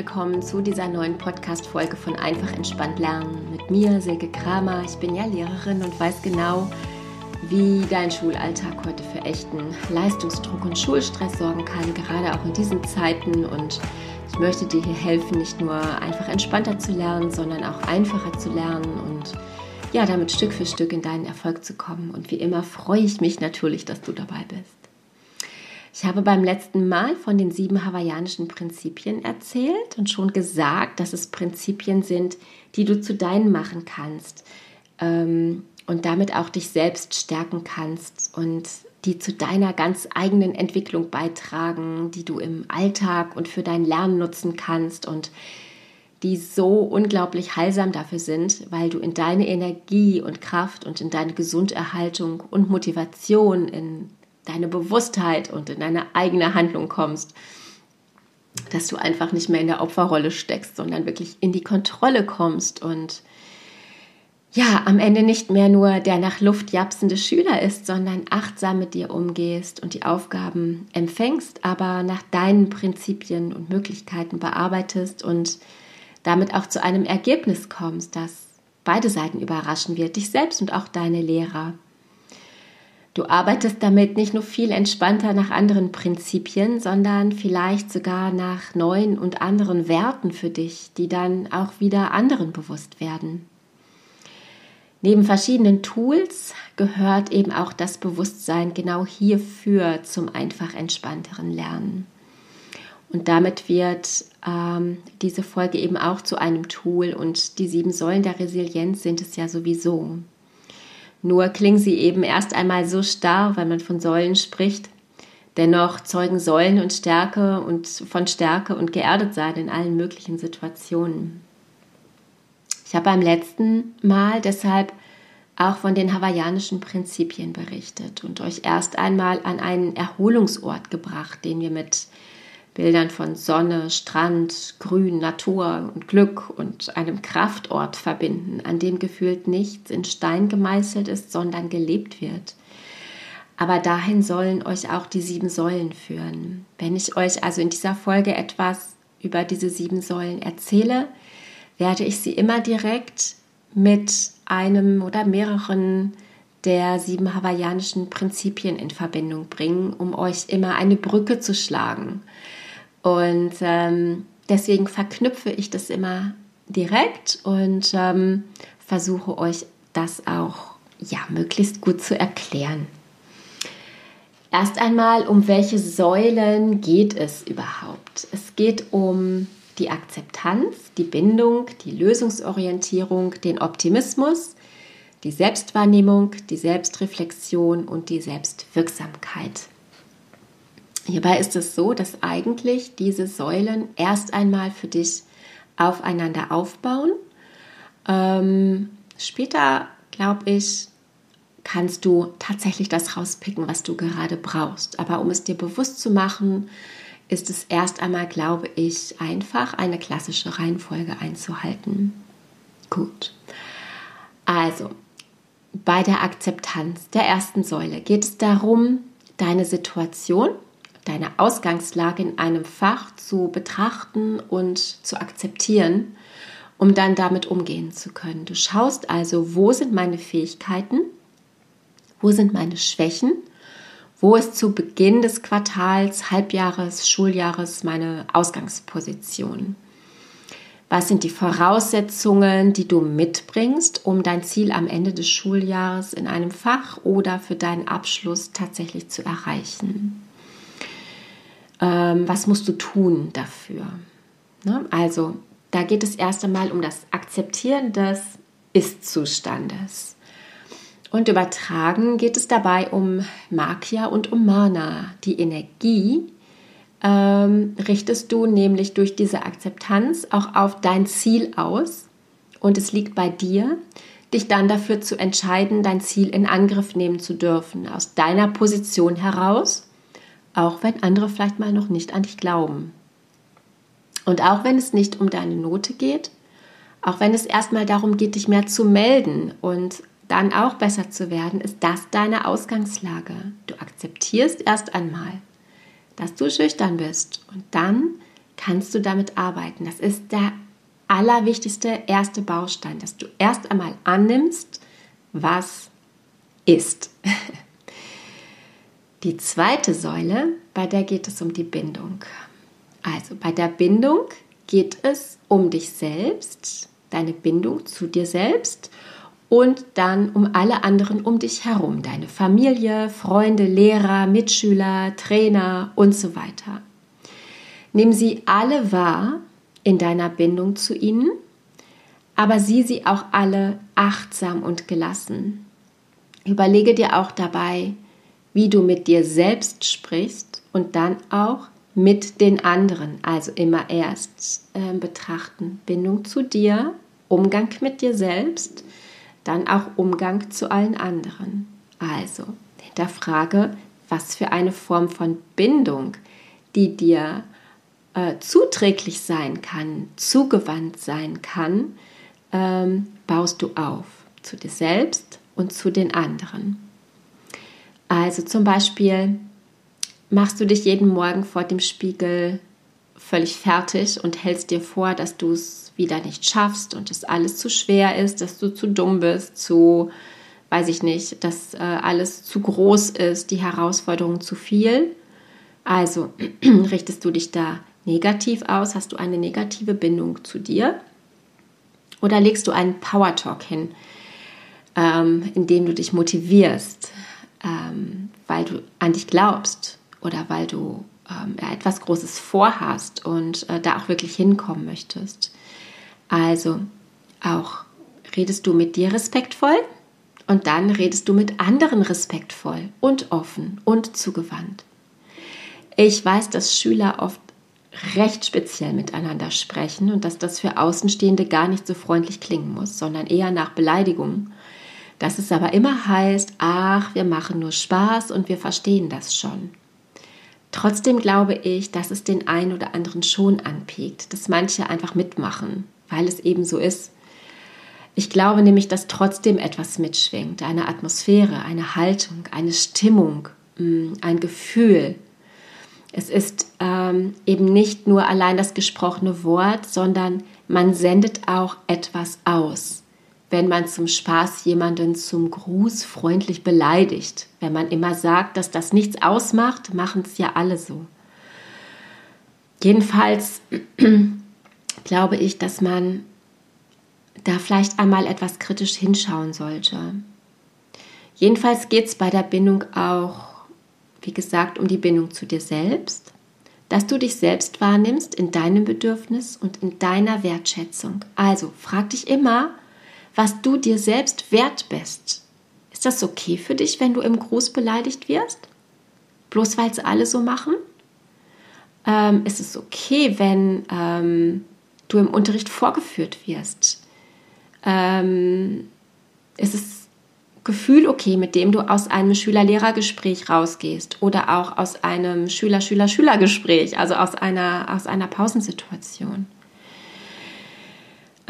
willkommen zu dieser neuen Podcast-Folge von Einfach entspannt lernen. Mit mir, Silke Kramer. Ich bin ja Lehrerin und weiß genau, wie dein Schulalltag heute für echten Leistungsdruck und Schulstress sorgen kann, gerade auch in diesen Zeiten. Und ich möchte dir hier helfen, nicht nur einfach entspannter zu lernen, sondern auch einfacher zu lernen und ja, damit Stück für Stück in deinen Erfolg zu kommen. Und wie immer freue ich mich natürlich, dass du dabei bist. Ich habe beim letzten Mal von den sieben hawaiianischen Prinzipien erzählt und schon gesagt, dass es Prinzipien sind, die du zu deinen machen kannst ähm, und damit auch dich selbst stärken kannst und die zu deiner ganz eigenen Entwicklung beitragen, die du im Alltag und für dein Lernen nutzen kannst und die so unglaublich heilsam dafür sind, weil du in deine Energie und Kraft und in deine Gesunderhaltung und Motivation, in deine Bewusstheit und in deine eigene Handlung kommst, dass du einfach nicht mehr in der Opferrolle steckst, sondern wirklich in die Kontrolle kommst und ja, am Ende nicht mehr nur der nach Luft japsende Schüler ist, sondern achtsam mit dir umgehst und die Aufgaben empfängst, aber nach deinen Prinzipien und Möglichkeiten bearbeitest und damit auch zu einem Ergebnis kommst, das beide Seiten überraschen wird, dich selbst und auch deine Lehrer. Du arbeitest damit nicht nur viel entspannter nach anderen Prinzipien, sondern vielleicht sogar nach neuen und anderen Werten für dich, die dann auch wieder anderen bewusst werden. Neben verschiedenen Tools gehört eben auch das Bewusstsein genau hierfür zum einfach entspannteren Lernen. Und damit wird ähm, diese Folge eben auch zu einem Tool und die sieben Säulen der Resilienz sind es ja sowieso. Nur klingen sie eben erst einmal so starr, wenn man von Säulen spricht. Dennoch zeugen Säulen und Stärke und von Stärke und Geerdetsein in allen möglichen Situationen. Ich habe beim letzten Mal deshalb auch von den hawaiianischen Prinzipien berichtet und euch erst einmal an einen Erholungsort gebracht, den wir mit Bildern von Sonne, Strand, Grün, Natur und Glück und einem Kraftort verbinden, an dem gefühlt nichts in Stein gemeißelt ist, sondern gelebt wird. Aber dahin sollen euch auch die sieben Säulen führen. Wenn ich euch also in dieser Folge etwas über diese sieben Säulen erzähle, werde ich sie immer direkt mit einem oder mehreren der sieben hawaiianischen Prinzipien in Verbindung bringen, um euch immer eine Brücke zu schlagen und ähm, deswegen verknüpfe ich das immer direkt und ähm, versuche euch das auch ja, möglichst gut zu erklären. Erst einmal, um welche Säulen geht es überhaupt? Es geht um die Akzeptanz, die Bindung, die Lösungsorientierung, den Optimismus, die Selbstwahrnehmung, die Selbstreflexion und die Selbstwirksamkeit. Hierbei ist es so, dass eigentlich diese Säulen erst einmal für dich aufeinander aufbauen. Ähm, später, glaube ich, kannst du tatsächlich das rauspicken, was du gerade brauchst. Aber um es dir bewusst zu machen, ist es erst einmal, glaube ich, einfach eine klassische Reihenfolge einzuhalten. Gut. Also, bei der Akzeptanz der ersten Säule geht es darum, deine Situation deine Ausgangslage in einem Fach zu betrachten und zu akzeptieren, um dann damit umgehen zu können. Du schaust also, wo sind meine Fähigkeiten, wo sind meine Schwächen, wo ist zu Beginn des Quartals, Halbjahres, Schuljahres meine Ausgangsposition. Was sind die Voraussetzungen, die du mitbringst, um dein Ziel am Ende des Schuljahres in einem Fach oder für deinen Abschluss tatsächlich zu erreichen? Ähm, was musst du tun dafür? Ne? Also da geht es erst einmal um das Akzeptieren des Ist-Zustandes. Und übertragen geht es dabei um Makia und um Mana. Die Energie ähm, richtest du nämlich durch diese Akzeptanz auch auf dein Ziel aus. Und es liegt bei dir, dich dann dafür zu entscheiden, dein Ziel in Angriff nehmen zu dürfen, aus deiner Position heraus auch wenn andere vielleicht mal noch nicht an dich glauben. Und auch wenn es nicht um deine Note geht, auch wenn es erstmal darum geht, dich mehr zu melden und dann auch besser zu werden, ist das deine Ausgangslage. Du akzeptierst erst einmal, dass du schüchtern bist und dann kannst du damit arbeiten. Das ist der allerwichtigste erste Baustein, dass du erst einmal annimmst, was ist. Die zweite Säule, bei der geht es um die Bindung. Also bei der Bindung geht es um dich selbst, deine Bindung zu dir selbst und dann um alle anderen um dich herum, deine Familie, Freunde, Lehrer, Mitschüler, Trainer und so weiter. Nimm sie alle wahr in deiner Bindung zu ihnen, aber sieh sie auch alle achtsam und gelassen. Überlege dir auch dabei, wie du mit dir selbst sprichst und dann auch mit den anderen. Also immer erst äh, betrachten Bindung zu dir, Umgang mit dir selbst, dann auch Umgang zu allen anderen. Also hinterfrage, was für eine Form von Bindung, die dir äh, zuträglich sein kann, zugewandt sein kann, ähm, baust du auf zu dir selbst und zu den anderen. Also zum Beispiel machst du dich jeden Morgen vor dem Spiegel völlig fertig und hältst dir vor, dass du es wieder nicht schaffst und dass alles zu schwer ist, dass du zu dumm bist, zu, weiß ich nicht, dass äh, alles zu groß ist, die Herausforderung zu viel. Also richtest du dich da negativ aus? Hast du eine negative Bindung zu dir? Oder legst du einen Power Talk hin, ähm, in dem du dich motivierst, ähm, weil du an dich glaubst oder weil du ähm, etwas Großes vorhast und äh, da auch wirklich hinkommen möchtest? Also auch redest du mit dir respektvoll und dann redest du mit anderen respektvoll und offen und zugewandt. Ich weiß, dass Schüler oft recht speziell miteinander sprechen und dass das für Außenstehende gar nicht so freundlich klingen muss, sondern eher nach Beleidigung. Dass es aber immer heißt, ach, wir machen nur Spaß und wir verstehen das schon. Trotzdem glaube ich, dass es den einen oder anderen schon anpiekt, dass manche einfach mitmachen, weil es eben so ist. Ich glaube nämlich, dass trotzdem etwas mitschwingt, eine Atmosphäre, eine Haltung, eine Stimmung, mm, ein Gefühl, es ist ähm, eben nicht nur allein das gesprochene Wort, sondern man sendet auch etwas aus. Wenn man zum Spaß jemanden zum Gruß freundlich beleidigt, wenn man immer sagt, dass das nichts ausmacht, machen es ja alle so. Jedenfalls glaube ich, dass man da vielleicht einmal etwas kritisch hinschauen sollte. Jedenfalls geht es bei der Bindung auch wie gesagt, um die Bindung zu dir selbst, dass du dich selbst wahrnimmst in deinem Bedürfnis und in deiner Wertschätzung. Also frag dich immer, was du dir selbst wert bist. Ist das okay für dich, wenn du im Gruß beleidigt wirst? Bloß weil es alle so machen? Ähm, ist es okay, wenn ähm, du im Unterricht vorgeführt wirst? Ähm, ist es Gefühl okay, mit dem du aus einem Schüler-Lehrer-Gespräch rausgehst oder auch aus einem Schüler-Schüler-Schüler-Gespräch, also aus einer, aus einer Pausensituation.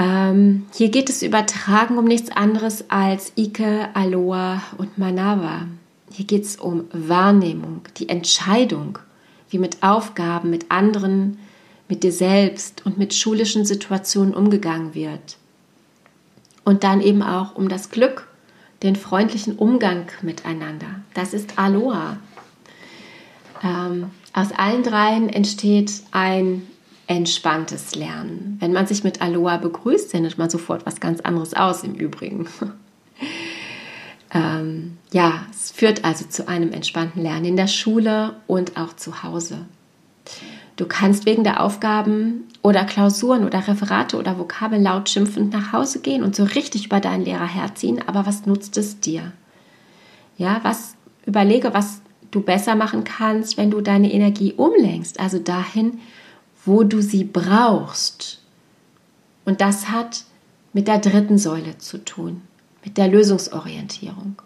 Ähm, hier geht es übertragen um nichts anderes als Ike, Aloha und Manawa. Hier geht es um Wahrnehmung, die Entscheidung, wie mit Aufgaben, mit anderen, mit dir selbst und mit schulischen Situationen umgegangen wird. Und dann eben auch um das Glück den freundlichen Umgang miteinander. Das ist Aloha. Ähm, aus allen dreien entsteht ein entspanntes Lernen. Wenn man sich mit Aloha begrüßt, sendet man sofort was ganz anderes aus im Übrigen. ähm, ja, es führt also zu einem entspannten Lernen in der Schule und auch zu Hause. Du kannst wegen der Aufgaben oder Klausuren oder Referate oder Vokabeln laut schimpfend nach Hause gehen und so richtig über deinen Lehrer herziehen, aber was nutzt es dir? Ja, was überlege, was du besser machen kannst, wenn du deine Energie umlenkst, also dahin, wo du sie brauchst. Und das hat mit der dritten Säule zu tun, mit der Lösungsorientierung.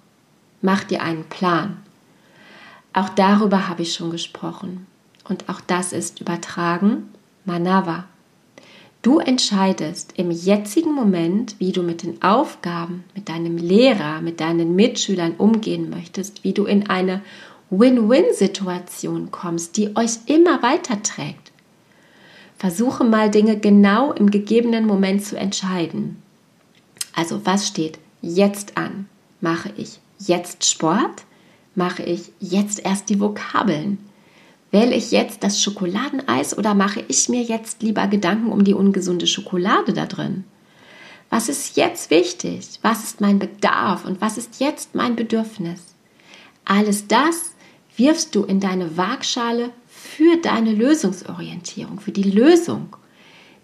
Mach dir einen Plan. Auch darüber habe ich schon gesprochen. Und auch das ist übertragen Manava. Du entscheidest im jetzigen Moment, wie du mit den Aufgaben, mit deinem Lehrer, mit deinen Mitschülern umgehen möchtest, wie du in eine Win-Win-Situation kommst, die euch immer weiter trägt. Versuche mal Dinge genau im gegebenen Moment zu entscheiden. Also was steht jetzt an? Mache ich jetzt Sport? Mache ich jetzt erst die Vokabeln? Wähle ich jetzt das Schokoladeneis oder mache ich mir jetzt lieber Gedanken um die ungesunde Schokolade da drin? Was ist jetzt wichtig? Was ist mein Bedarf und was ist jetzt mein Bedürfnis? Alles das wirfst du in deine Waagschale für deine Lösungsorientierung, für die Lösung.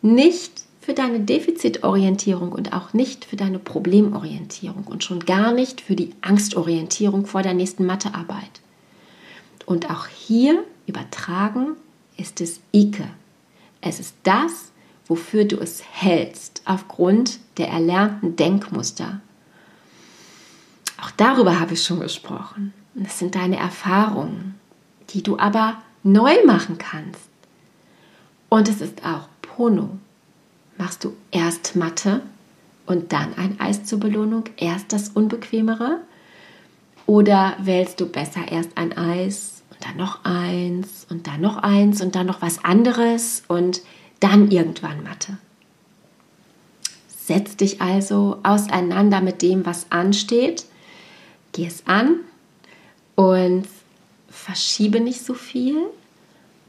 Nicht für deine Defizitorientierung und auch nicht für deine Problemorientierung und schon gar nicht für die Angstorientierung vor der nächsten Mathearbeit. Und auch hier übertragen ist es Ike. Es ist das, wofür du es hältst, aufgrund der erlernten Denkmuster. Auch darüber habe ich schon gesprochen. Das sind deine Erfahrungen, die du aber neu machen kannst. Und es ist auch Pono. Machst du erst Mathe und dann ein Eis zur Belohnung, erst das Unbequemere? Oder wählst du besser erst ein Eis und dann noch eins und dann noch eins und dann noch was anderes und dann irgendwann Mathe? Setz dich also auseinander mit dem, was ansteht. Geh es an und verschiebe nicht so viel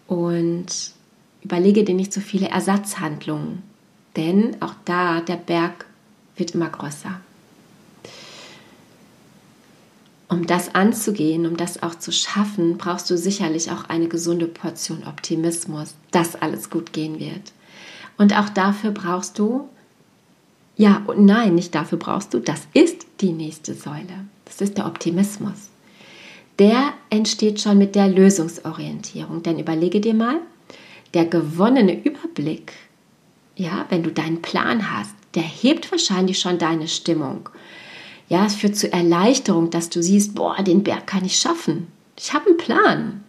und überlege dir nicht so viele Ersatzhandlungen, denn auch da der Berg wird immer größer. Um das anzugehen, um das auch zu schaffen, brauchst du sicherlich auch eine gesunde Portion Optimismus, dass alles gut gehen wird. Und auch dafür brauchst du ja, und nein, nicht dafür brauchst du. Das ist die nächste Säule. Das ist der Optimismus. Der entsteht schon mit der Lösungsorientierung. Denn überlege dir mal, der gewonnene Überblick, ja, wenn du deinen Plan hast, der hebt wahrscheinlich schon deine Stimmung. Ja, es führt zu Erleichterung, dass du siehst, boah, den Berg kann ich schaffen. Ich habe einen Plan.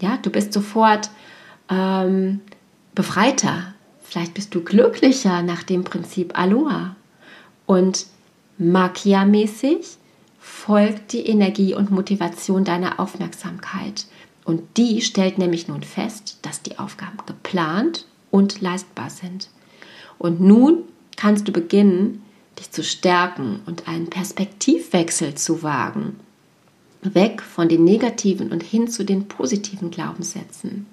Ja, du bist sofort ähm, befreiter, Vielleicht bist du glücklicher nach dem Prinzip Aloha. Und Makia-mäßig folgt die Energie und Motivation deiner Aufmerksamkeit. Und die stellt nämlich nun fest, dass die Aufgaben geplant und leistbar sind. Und nun kannst du beginnen, dich zu stärken und einen Perspektivwechsel zu wagen. Weg von den negativen und hin zu den positiven Glaubenssätzen.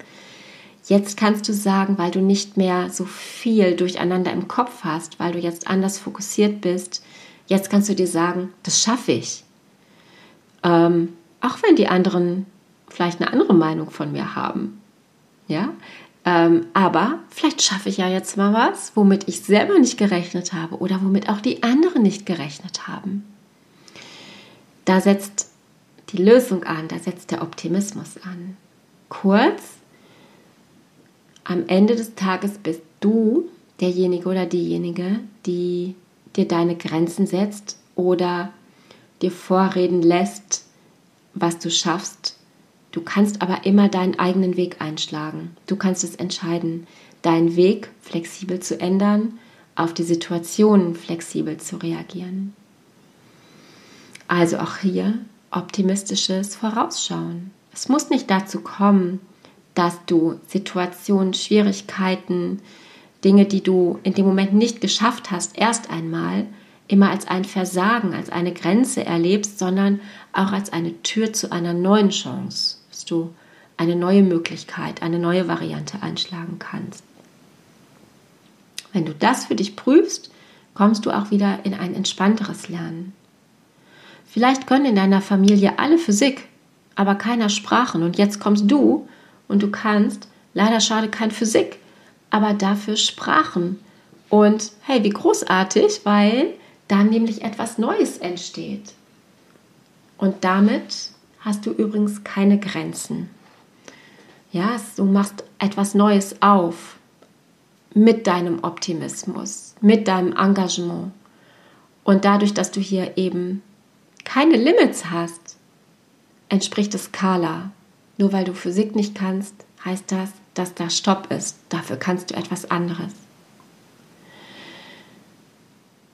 Jetzt kannst du sagen, weil du nicht mehr so viel durcheinander im Kopf hast, weil du jetzt anders fokussiert bist, jetzt kannst du dir sagen, das schaffe ich. Ähm, auch wenn die anderen vielleicht eine andere Meinung von mir haben. Ja, ähm, aber vielleicht schaffe ich ja jetzt mal was, womit ich selber nicht gerechnet habe oder womit auch die anderen nicht gerechnet haben. Da setzt die Lösung an, da setzt der Optimismus an. Kurz, am Ende des Tages bist du derjenige oder diejenige, die dir deine Grenzen setzt oder dir vorreden lässt, was du schaffst. Du kannst aber immer deinen eigenen Weg einschlagen. Du kannst es entscheiden, deinen Weg flexibel zu ändern, auf die Situation flexibel zu reagieren. Also auch hier optimistisches Vorausschauen. Es muss nicht dazu kommen, dass du Situationen, Schwierigkeiten, Dinge, die du in dem Moment nicht geschafft hast, erst einmal immer als ein Versagen, als eine Grenze erlebst, sondern auch als eine Tür zu einer neuen Chance, dass du eine neue Möglichkeit, eine neue Variante einschlagen kannst. Wenn du das für dich prüfst, kommst du auch wieder in ein entspannteres Lernen. Vielleicht können in deiner Familie alle Physik, aber keiner Sprachen und jetzt kommst du und du kannst, leider schade kein Physik, aber dafür Sprachen. Und hey, wie großartig, weil dann nämlich etwas Neues entsteht. Und damit hast du übrigens keine Grenzen. Ja, du machst etwas Neues auf mit deinem Optimismus, mit deinem Engagement. Und dadurch, dass du hier eben keine Limits hast, entspricht es Skala. Nur weil du Physik nicht kannst, heißt das, dass da Stopp ist. Dafür kannst du etwas anderes.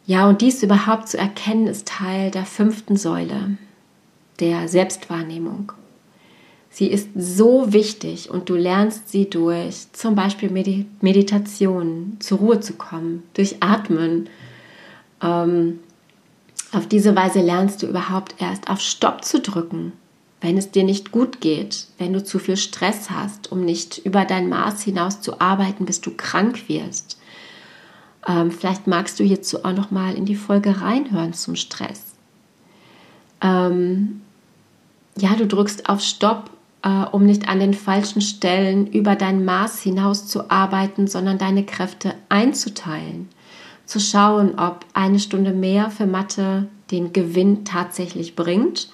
Ja, und dies überhaupt zu erkennen, ist Teil der fünften Säule, der Selbstwahrnehmung. Sie ist so wichtig und du lernst sie durch zum Beispiel Meditation, zur Ruhe zu kommen, durch Atmen. Ähm, auf diese Weise lernst du überhaupt erst auf Stopp zu drücken, wenn es dir nicht gut geht, wenn du zu viel Stress hast, um nicht über dein Maß hinaus zu arbeiten, bis du krank wirst. Ähm, vielleicht magst du hierzu auch noch mal in die Folge reinhören zum Stress. Ähm, ja, du drückst auf Stopp äh, um nicht an den falschen Stellen über dein Maß hinaus zu arbeiten, sondern deine Kräfte einzuteilen. Zu schauen, ob eine Stunde mehr für Mathe den Gewinn tatsächlich bringt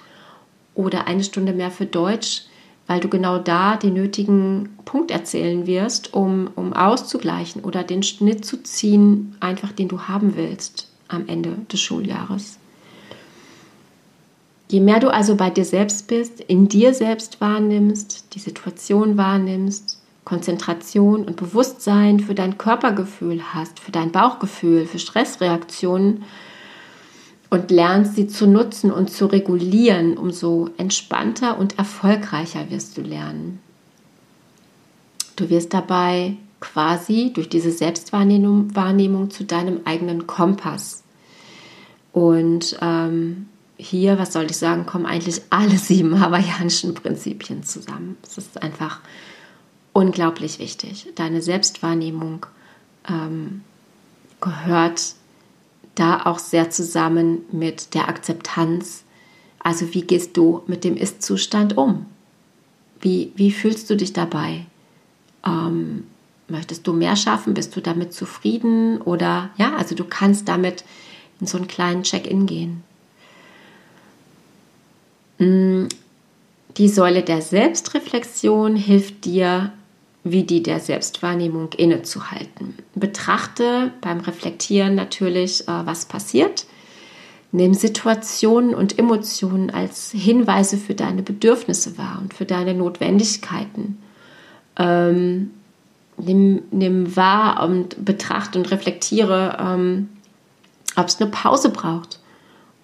oder eine Stunde mehr für Deutsch, weil du genau da den nötigen Punkt erzählen wirst, um, um auszugleichen oder den Schnitt zu ziehen, einfach den du haben willst am Ende des Schuljahres. Je mehr du also bei dir selbst bist, in dir selbst wahrnimmst, die Situation wahrnimmst, Konzentration und Bewusstsein für dein Körpergefühl hast, für dein Bauchgefühl, für Stressreaktionen und lernst sie zu nutzen und zu regulieren, umso entspannter und erfolgreicher wirst du lernen. Du wirst dabei quasi durch diese Selbstwahrnehmung Wahrnehmung zu deinem eigenen Kompass. Und ähm, hier, was soll ich sagen, kommen eigentlich alle sieben hawaiianischen Prinzipien zusammen. Es ist einfach unglaublich wichtig. Deine Selbstwahrnehmung ähm, gehört da auch sehr zusammen mit der Akzeptanz. Also wie gehst du mit dem Ist-Zustand um? Wie, wie fühlst du dich dabei? Ähm, möchtest du mehr schaffen? Bist du damit zufrieden? Oder ja, also du kannst damit in so einen kleinen Check-in gehen. Mm, die Säule der Selbstreflexion hilft dir, wie die der Selbstwahrnehmung innezuhalten. Betrachte beim Reflektieren natürlich, äh, was passiert. Nimm Situationen und Emotionen als Hinweise für deine Bedürfnisse wahr und für deine Notwendigkeiten. Ähm, nimm, nimm wahr und betrachte und reflektiere, ähm, ob es eine Pause braucht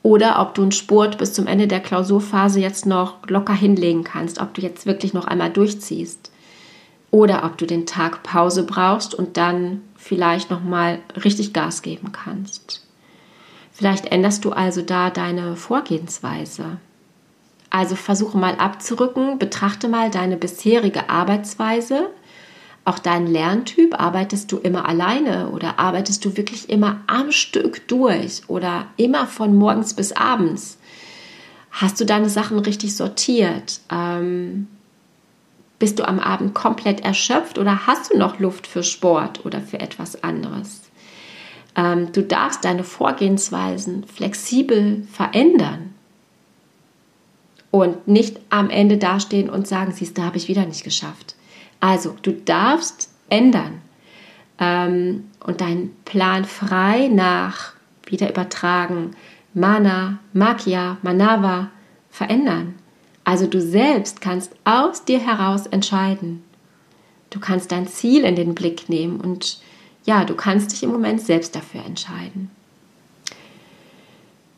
oder ob du einen Spurt bis zum Ende der Klausurphase jetzt noch locker hinlegen kannst, ob du jetzt wirklich noch einmal durchziehst oder ob du den Tag Pause brauchst und dann vielleicht noch mal richtig Gas geben kannst. Vielleicht änderst du also da deine Vorgehensweise. Also versuche mal abzurücken, betrachte mal deine bisherige Arbeitsweise auch dein Lerntyp, arbeitest du immer alleine oder arbeitest du wirklich immer am Stück durch oder immer von morgens bis abends? Hast du deine Sachen richtig sortiert? Ähm, bist du am Abend komplett erschöpft oder hast du noch Luft für Sport oder für etwas anderes? Ähm, du darfst deine Vorgehensweisen flexibel verändern und nicht am Ende dastehen und sagen, siehst du, habe ich wieder nicht geschafft. Also, du darfst ändern ähm, und deinen Plan frei nach wieder übertragen, Mana, Makya, Manava verändern. Also du selbst kannst aus dir heraus entscheiden. Du kannst dein Ziel in den Blick nehmen und ja, du kannst dich im Moment selbst dafür entscheiden.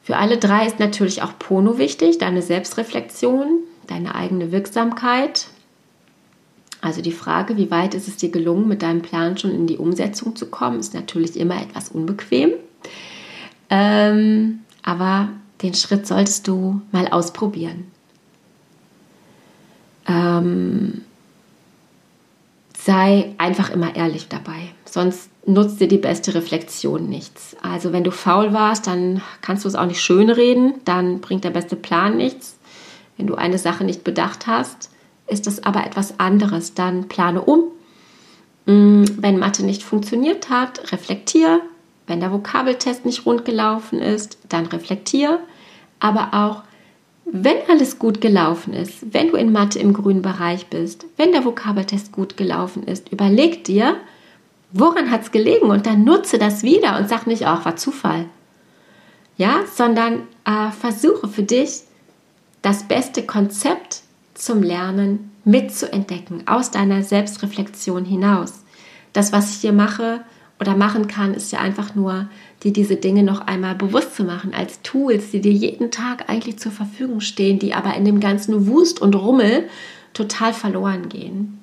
Für alle drei ist natürlich auch Pono wichtig, deine Selbstreflexion, deine eigene Wirksamkeit, also die Frage, wie weit ist es dir gelungen, mit deinem Plan schon in die Umsetzung zu kommen, ist natürlich immer etwas unbequem. Ähm, aber den Schritt solltest du mal ausprobieren. Ähm, sei einfach immer ehrlich dabei, sonst nutzt dir die beste Reflexion nichts. Also wenn du faul warst, dann kannst du es auch nicht schönreden, dann bringt der beste Plan nichts. Wenn du eine Sache nicht bedacht hast, ist es aber etwas anderes. Dann plane um. Mm, wenn Mathe nicht funktioniert hat, reflektier. Wenn der Vokabeltest nicht rund gelaufen ist, dann reflektier. Aber auch, wenn alles gut gelaufen ist, wenn du in Mathe im grünen Bereich bist, wenn der Vokabeltest gut gelaufen ist, überleg dir, woran hat es gelegen und dann nutze das wieder und sag nicht, ach, war Zufall. Ja, sondern äh, versuche für dich das beste Konzept zum Lernen mitzuentdecken, aus deiner Selbstreflexion hinaus. Das, was ich hier mache oder machen kann, ist ja einfach nur, dir diese Dinge noch einmal bewusst zu machen, als Tools, die dir jeden Tag eigentlich zur Verfügung stehen, die aber in dem ganzen Wust und Rummel total verloren gehen.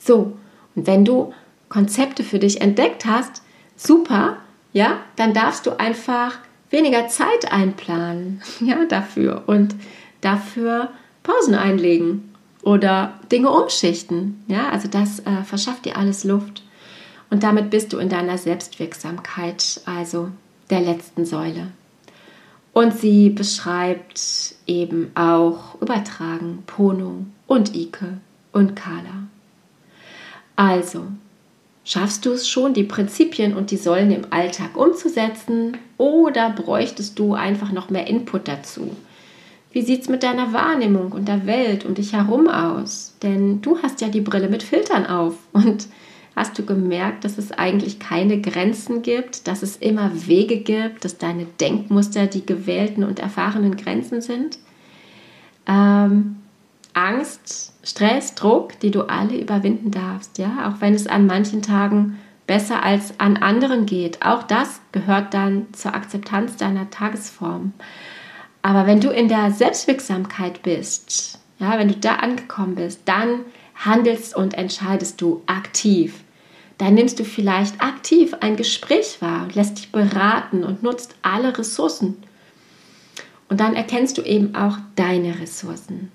So, und wenn du Konzepte für dich entdeckt hast, super, ja, dann darfst du einfach weniger Zeit einplanen, ja, dafür und dafür Pausen einlegen oder Dinge umschichten, ja, also das äh, verschafft dir alles Luft und damit bist du in deiner Selbstwirksamkeit, also der letzten Säule. Und sie beschreibt eben auch Übertragen, Pono und Ike und Kala. Also, schaffst du es schon, die Prinzipien und die Säulen im Alltag umzusetzen oder bräuchtest du einfach noch mehr Input dazu? Wie sieht es mit deiner Wahrnehmung und der Welt um dich herum aus? Denn du hast ja die Brille mit Filtern auf und hast du gemerkt, dass es eigentlich keine Grenzen gibt, dass es immer Wege gibt, dass deine Denkmuster die gewählten und erfahrenen Grenzen sind. Ähm, Angst, Stress, Druck, die du alle überwinden darfst, ja, auch wenn es an manchen Tagen besser als an anderen geht. Auch das gehört dann zur Akzeptanz deiner Tagesform. Aber wenn du in der Selbstwirksamkeit bist, ja, wenn du da angekommen bist, dann handelst und entscheidest du aktiv dann nimmst du vielleicht aktiv ein Gespräch wahr lässt dich beraten und nutzt alle Ressourcen. Und dann erkennst du eben auch deine Ressourcen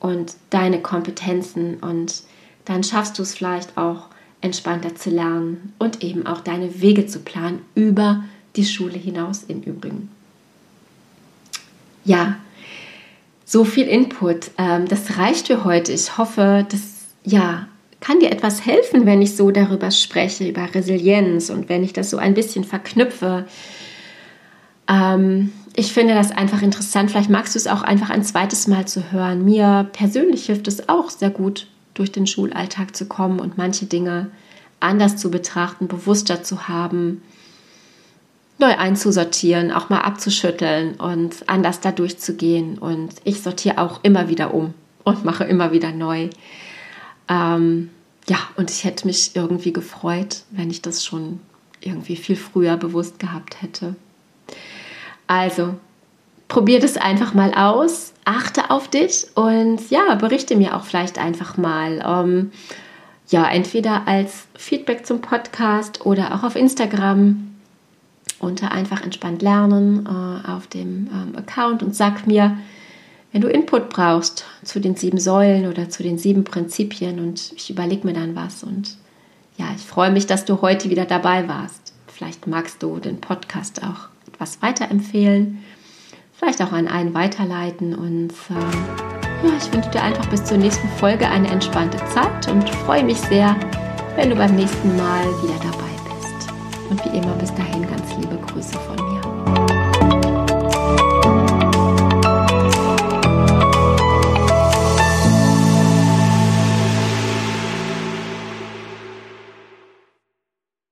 und deine Kompetenzen und dann schaffst du es vielleicht auch entspannter zu lernen und eben auch deine Wege zu planen über die Schule hinaus im Übrigen. Ja, so viel Input. Ähm, das reicht für heute. Ich hoffe, dass ja kann dir etwas helfen, wenn ich so darüber spreche, über Resilienz und wenn ich das so ein bisschen verknüpfe. Ähm, ich finde das einfach interessant. Vielleicht magst du es auch einfach ein zweites Mal zu hören. Mir persönlich hilft es auch sehr gut, durch den Schulalltag zu kommen und manche Dinge anders zu betrachten, bewusster zu haben, neu einzusortieren, auch mal abzuschütteln und anders da durchzugehen. Und ich sortiere auch immer wieder um und mache immer wieder neu. Ähm, ja, und ich hätte mich irgendwie gefreut, wenn ich das schon irgendwie viel früher bewusst gehabt hätte. Also, probier das einfach mal aus, achte auf dich und ja, berichte mir auch vielleicht einfach mal. Ähm, ja, entweder als Feedback zum Podcast oder auch auf Instagram unter einfach entspannt lernen äh, auf dem ähm, Account und sag mir, wenn du Input brauchst zu den sieben Säulen oder zu den sieben Prinzipien und ich überlege mir dann was und ja, ich freue mich, dass du heute wieder dabei warst. Vielleicht magst du den Podcast auch etwas weiterempfehlen, vielleicht auch an einen weiterleiten und äh, ja, ich wünsche dir einfach bis zur nächsten Folge eine entspannte Zeit und freue mich sehr, wenn du beim nächsten Mal wieder dabei bist. Und wie immer bis dahin ganz liebe Grüße von